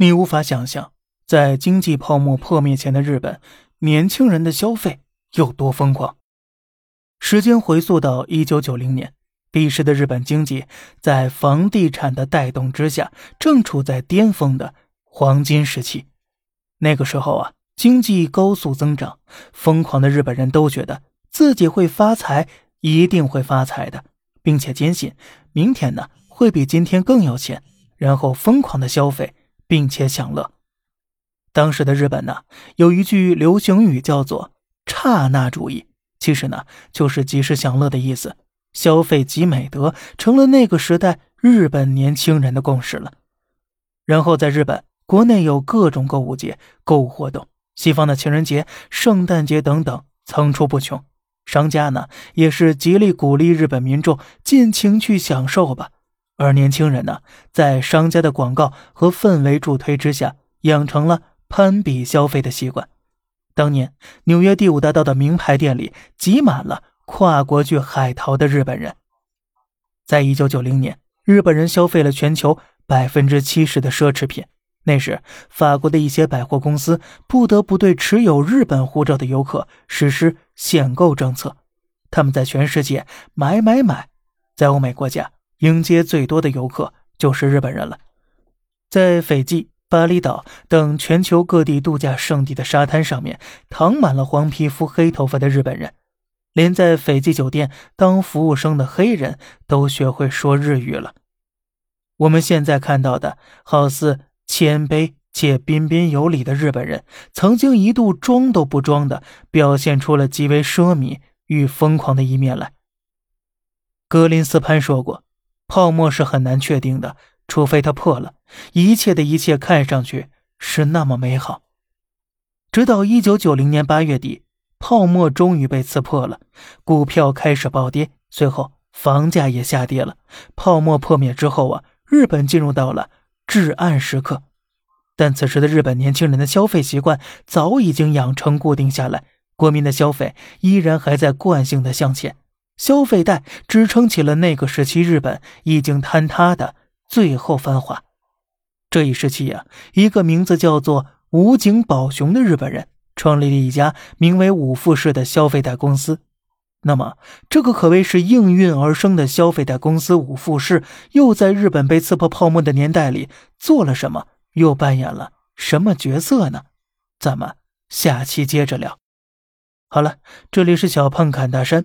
你无法想象，在经济泡沫破灭前的日本，年轻人的消费有多疯狂。时间回溯到一九九零年，彼时的日本经济在房地产的带动之下，正处在巅峰的黄金时期。那个时候啊，经济高速增长，疯狂的日本人都觉得自己会发财，一定会发财的，并且坚信明天呢会比今天更有钱，然后疯狂的消费。并且享乐。当时的日本呢，有一句流行语叫做“刹那主义”，其实呢就是及时享乐的意思。消费即美德，成了那个时代日本年轻人的共识了。然后在日本国内有各种购物节、购物活动，西方的情人节、圣诞节等等层出不穷。商家呢也是极力鼓励日本民众尽情去享受吧。而年轻人呢，在商家的广告和氛围助推之下，养成了攀比消费的习惯。当年纽约第五大道的名牌店里挤满了跨国去海淘的日本人。在一九九零年，日本人消费了全球百分之七十的奢侈品。那时，法国的一些百货公司不得不对持有日本护照的游客实施限购政策。他们在全世界买买买，在欧美国家。迎接最多的游客就是日本人了，在斐济、巴厘岛等全球各地度假胜地的沙滩上面，躺满了黄皮肤、黑头发的日本人，连在斐济酒店当服务生的黑人都学会说日语了。我们现在看到的，好似谦卑且彬彬有礼的日本人，曾经一度装都不装的表现出了极为奢靡与疯狂的一面来。格林斯潘说过。泡沫是很难确定的，除非它破了。一切的一切看上去是那么美好，直到一九九零年八月底，泡沫终于被刺破了，股票开始暴跌，随后房价也下跌了。泡沫破灭之后啊，日本进入到了至暗时刻。但此时的日本年轻人的消费习惯早已经养成固定下来，国民的消费依然还在惯性的向前。消费贷支撑起了那个时期日本已经坍塌的最后繁华。这一时期呀，一个名字叫做武井宝雄的日本人创立了一家名为五富士的消费贷公司。那么，这个可谓是应运而生的消费贷公司五富士，又在日本被刺破泡沫的年代里做了什么？又扮演了什么角色呢？咱们下期接着聊。好了，这里是小胖侃大山。